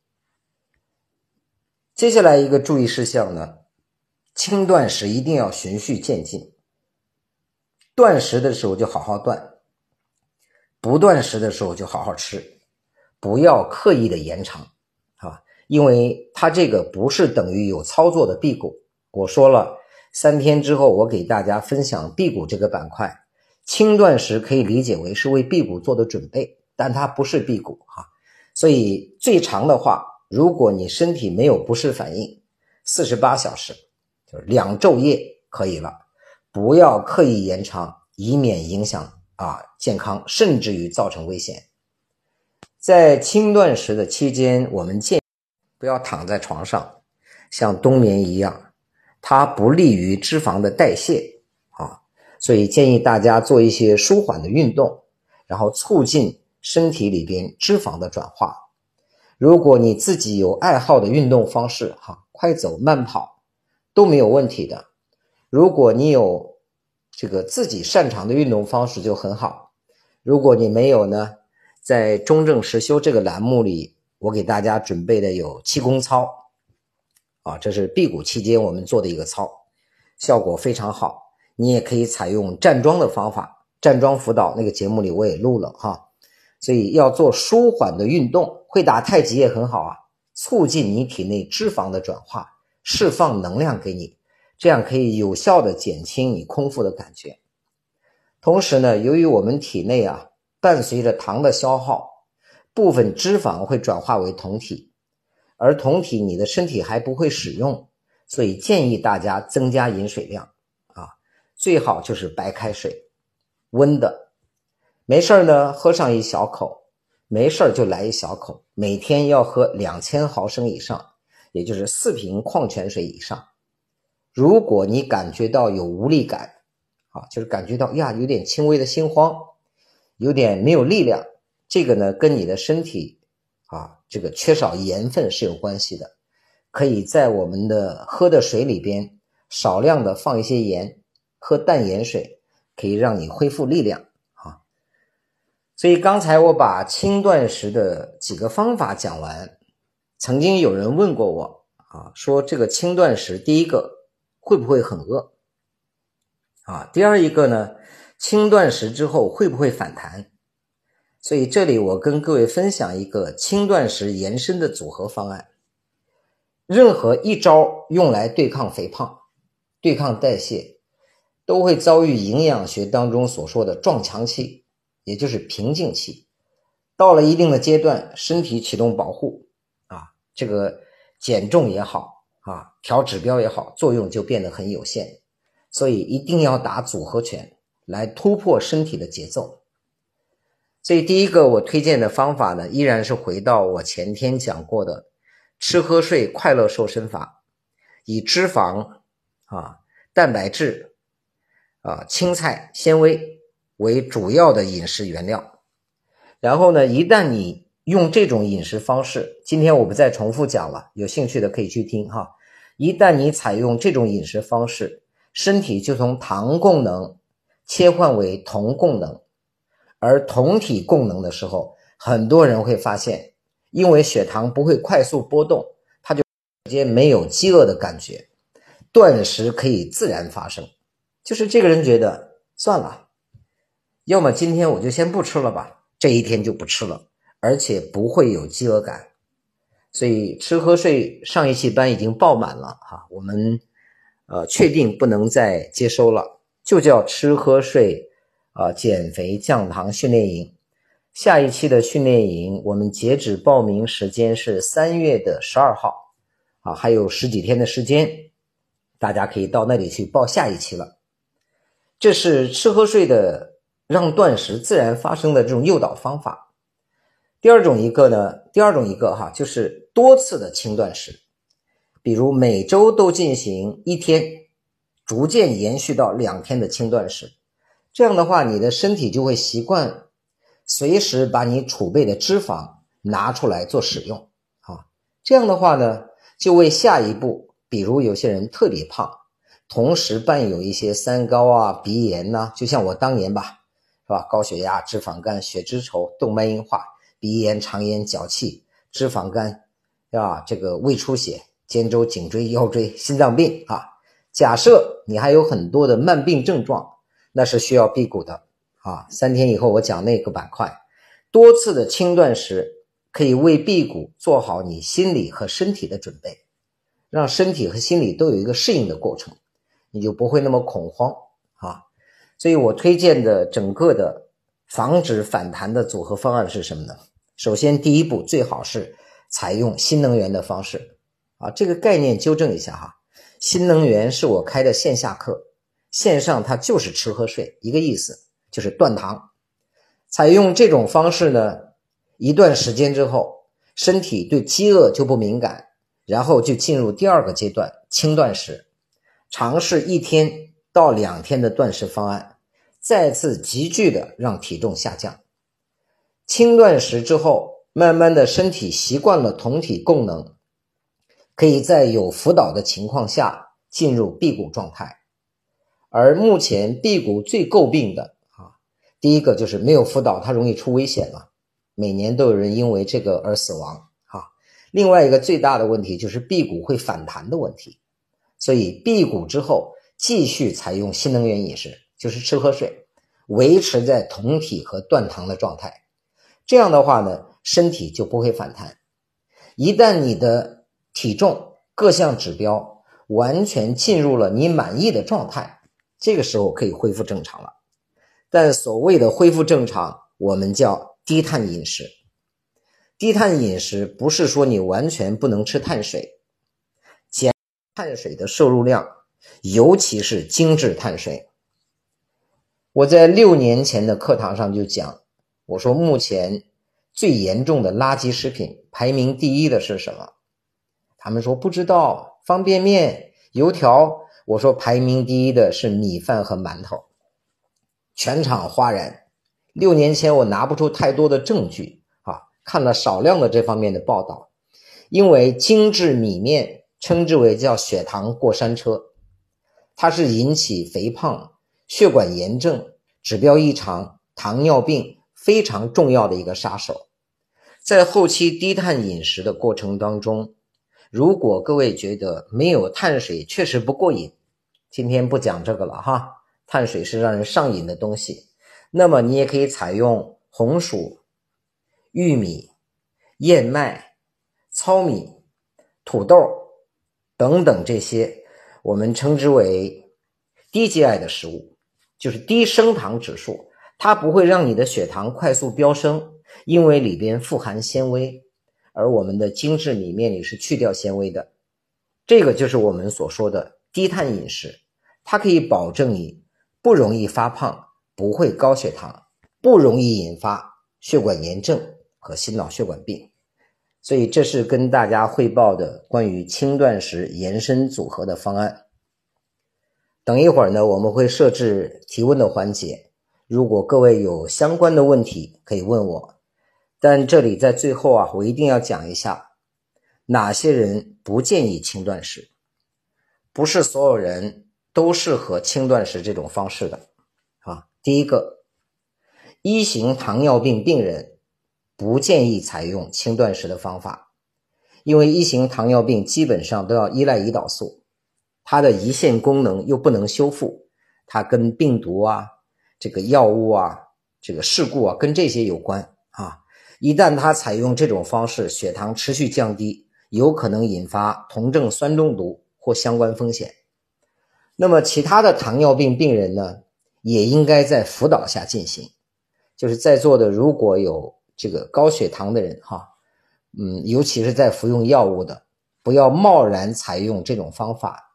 接下来一个注意事项呢，轻断食一定要循序渐进。断食的时候就好好断，不断食的时候就好好吃，不要刻意的延长，因为它这个不是等于有操作的辟谷。我说了，三天之后我给大家分享辟谷这个板块，轻断食可以理解为是为辟谷做的准备，但它不是辟谷哈。所以最长的话，如果你身体没有不适反应，四十八小时，就是两昼夜可以了。不要刻意延长，以免影响啊健康，甚至于造成危险。在轻断食的期间，我们建不要躺在床上，像冬眠一样，它不利于脂肪的代谢啊。所以建议大家做一些舒缓的运动，然后促进身体里边脂肪的转化。如果你自己有爱好的运动方式，哈，快走、慢跑都没有问题的。如果你有这个自己擅长的运动方式就很好。如果你没有呢，在中正实修这个栏目里，我给大家准备的有气功操，啊，这是辟谷期间我们做的一个操，效果非常好。你也可以采用站桩的方法，站桩辅导那个节目里我也录了哈。所以要做舒缓的运动，会打太极也很好啊，促进你体内脂肪的转化，释放能量给你。这样可以有效的减轻你空腹的感觉。同时呢，由于我们体内啊伴随着糖的消耗，部分脂肪会转化为酮体，而酮体你的身体还不会使用，所以建议大家增加饮水量啊，最好就是白开水，温的，没事呢喝上一小口，没事就来一小口，每天要喝两千毫升以上，也就是四瓶矿泉水以上。如果你感觉到有无力感，啊，就是感觉到呀有点轻微的心慌，有点没有力量，这个呢跟你的身体啊这个缺少盐分是有关系的，可以在我们的喝的水里边少量的放一些盐，喝淡盐水可以让你恢复力量啊。所以刚才我把轻断食的几个方法讲完，曾经有人问过我啊，说这个轻断食第一个。会不会很饿？啊，第二一个呢，轻断食之后会不会反弹？所以这里我跟各位分享一个轻断食延伸的组合方案。任何一招用来对抗肥胖、对抗代谢，都会遭遇营养学当中所说的撞墙期，也就是瓶颈期。到了一定的阶段，身体启动保护，啊，这个减重也好。啊，调指标也好，作用就变得很有限，所以一定要打组合拳来突破身体的节奏。所以第一个我推荐的方法呢，依然是回到我前天讲过的吃喝睡快乐瘦身法，以脂肪啊、蛋白质啊、青菜、纤维为主要的饮食原料。然后呢，一旦你用这种饮食方式，今天我不再重复讲了，有兴趣的可以去听哈。一旦你采用这种饮食方式，身体就从糖供能切换为酮供能，而酮体供能的时候，很多人会发现，因为血糖不会快速波动，他就直接没有饥饿的感觉，断食可以自然发生。就是这个人觉得算了，要么今天我就先不吃了吧，这一天就不吃了。而且不会有饥饿感，所以吃喝睡上一期班已经爆满了哈，我们呃确定不能再接收了，就叫吃喝睡啊减肥降糖训练营。下一期的训练营我们截止报名时间是三月的十二号啊，还有十几天的时间，大家可以到那里去报下一期了。这是吃喝睡的让断食自然发生的这种诱导方法。第二种一个呢，第二种一个哈，就是多次的轻断食，比如每周都进行一天，逐渐延续到两天的轻断食。这样的话，你的身体就会习惯随时把你储备的脂肪拿出来做使用啊。这样的话呢，就为下一步，比如有些人特别胖，同时伴有一些三高啊、鼻炎呐，就像我当年吧，是吧？高血压、脂肪肝、血脂稠、动脉硬化。鼻炎、肠炎、脚气、脂肪肝，是吧？这个胃出血、肩周、颈椎、腰椎、心脏病啊。假设你还有很多的慢病症状，那是需要辟谷的啊。三天以后我讲那个板块，多次的轻断食可以为辟谷做好你心理和身体的准备，让身体和心理都有一个适应的过程，你就不会那么恐慌啊。所以我推荐的整个的防止反弹的组合方案是什么呢？首先，第一步最好是采用新能源的方式啊，这个概念纠正一下哈。新能源是我开的线下课，线上它就是吃喝睡一个意思，就是断糖。采用这种方式呢，一段时间之后，身体对饥饿就不敏感，然后就进入第二个阶段轻断食，尝试一天到两天的断食方案，再次急剧的让体重下降。轻断食之后，慢慢的身体习惯了酮体供能，可以在有辅导的情况下进入辟谷状态。而目前辟谷最诟病的啊，第一个就是没有辅导，它容易出危险了，每年都有人因为这个而死亡啊。另外一个最大的问题就是辟谷会反弹的问题，所以辟谷之后继续采用新能源饮食，就是吃喝睡，维持在酮体和断糖的状态。这样的话呢，身体就不会反弹。一旦你的体重各项指标完全进入了你满意的状态，这个时候可以恢复正常了。但所谓的恢复正常，我们叫低碳饮食。低碳饮食不是说你完全不能吃碳水，减碳水的摄入量，尤其是精致碳水。我在六年前的课堂上就讲。我说，目前最严重的垃圾食品排名第一的是什么？他们说不知道，方便面、油条。我说排名第一的是米饭和馒头。全场哗然。六年前我拿不出太多的证据啊，看了少量的这方面的报道。因为精致米面称之为叫血糖过山车，它是引起肥胖、血管炎症、指标异常、糖尿病。非常重要的一个杀手，在后期低碳饮食的过程当中，如果各位觉得没有碳水确实不过瘾，今天不讲这个了哈，碳水是让人上瘾的东西，那么你也可以采用红薯、玉米、燕麦、糙米、土豆等等这些我们称之为低 GI 的食物，就是低升糖指数。它不会让你的血糖快速飙升，因为里边富含纤维，而我们的精致米面里是去掉纤维的。这个就是我们所说的低碳饮食，它可以保证你不容易发胖，不会高血糖，不容易引发血管炎症和心脑血管病。所以这是跟大家汇报的关于轻断食延伸组合的方案。等一会儿呢，我们会设置提问的环节。如果各位有相关的问题，可以问我。但这里在最后啊，我一定要讲一下，哪些人不建议轻断食。不是所有人都适合轻断食这种方式的啊。第一个，一型糖尿病病人不建议采用轻断食的方法，因为一型糖尿病基本上都要依赖胰岛素，它的胰腺功能又不能修复，它跟病毒啊。这个药物啊，这个事故啊，跟这些有关。一旦他采用这种方式，血糖持续降低，有可能引发酮症酸中毒或相关风险。那么其他的糖尿病病人呢，也应该在辅导下进行。就是在座的如果有这个高血糖的人哈，嗯，尤其是在服用药物的，不要贸然采用这种方法，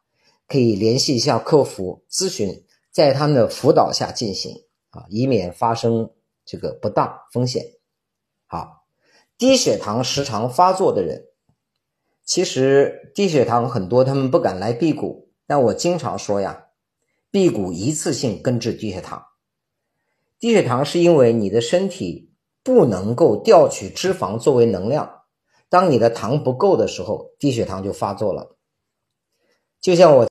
可以联系一下客服咨询。在他们的辅导下进行啊，以免发生这个不当风险。好，低血糖时常发作的人，其实低血糖很多，他们不敢来辟谷，但我经常说呀，辟谷一次性根治低血糖。低血糖是因为你的身体不能够调取脂肪作为能量，当你的糖不够的时候，低血糖就发作了。就像我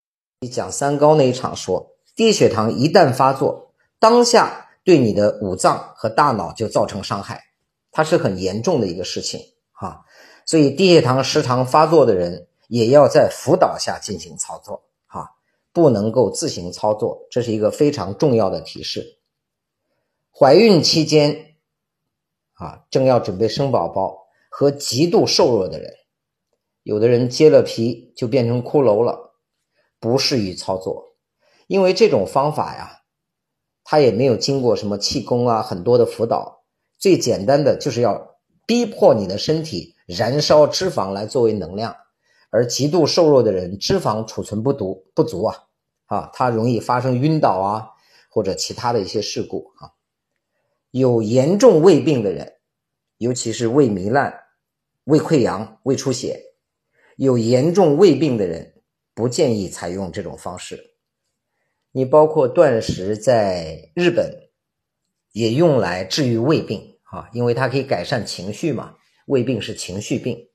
讲三高那一场说，低血糖一旦发作，当下对你的五脏和大脑就造成伤害，它是很严重的一个事情啊。所以低血糖时常发作的人也要在辅导下进行操作啊，不能够自行操作，这是一个非常重要的提示。怀孕期间，啊，正要准备生宝宝和极度瘦弱的人，有的人揭了皮就变成骷髅了，不适于操作，因为这种方法呀，它也没有经过什么气功啊，很多的辅导，最简单的就是要逼迫你的身体燃烧脂肪来作为能量，而极度瘦弱的人脂肪储存不足不足啊，啊，他容易发生晕倒啊，或者其他的一些事故啊。有严重胃病的人，尤其是胃糜烂、胃溃疡、胃出血，有严重胃病的人不建议采用这种方式。你包括断食，在日本也用来治愈胃病啊，因为它可以改善情绪嘛。胃病是情绪病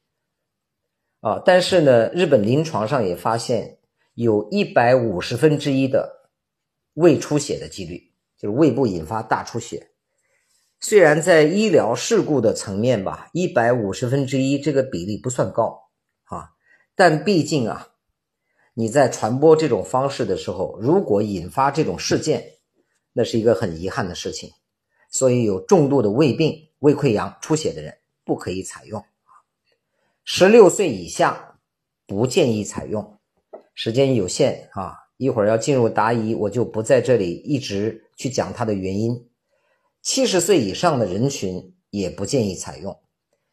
啊，但是呢，日本临床上也发现，有一百五十分之一的胃出血的几率，就是胃部引发大出血。虽然在医疗事故的层面吧，一百五十分之一这个比例不算高啊，但毕竟啊，你在传播这种方式的时候，如果引发这种事件，那是一个很遗憾的事情。所以有重度的胃病、胃溃疡、出血的人不可以采用。十六岁以下不建议采用。时间有限啊，一会儿要进入答疑，我就不在这里一直去讲它的原因。七十岁以上的人群也不建议采用，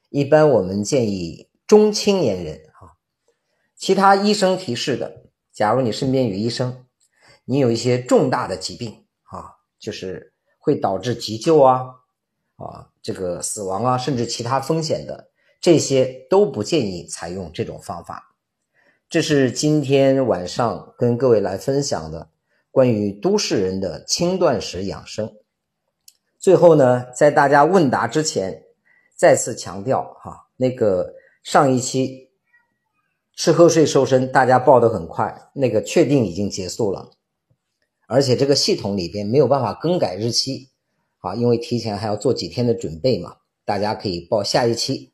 一般我们建议中青年人啊。其他医生提示的，假如你身边有医生，你有一些重大的疾病啊，就是会导致急救啊啊这个死亡啊，甚至其他风险的，这些都不建议采用这种方法。这是今天晚上跟各位来分享的关于都市人的轻断食养生。最后呢，在大家问答之前，再次强调哈，那个上一期吃喝睡瘦身，大家报的很快，那个确定已经结束了，而且这个系统里边没有办法更改日期啊，因为提前还要做几天的准备嘛，大家可以报下一期。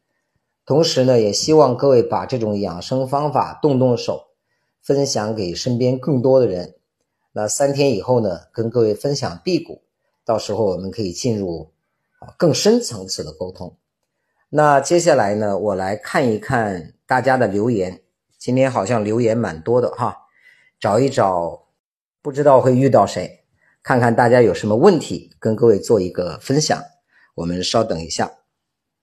同时呢，也希望各位把这种养生方法动动手，分享给身边更多的人。那三天以后呢，跟各位分享辟谷。到时候我们可以进入啊更深层次的沟通。那接下来呢，我来看一看大家的留言。今天好像留言蛮多的哈，找一找，不知道会遇到谁，看看大家有什么问题，跟各位做一个分享。我们稍等一下。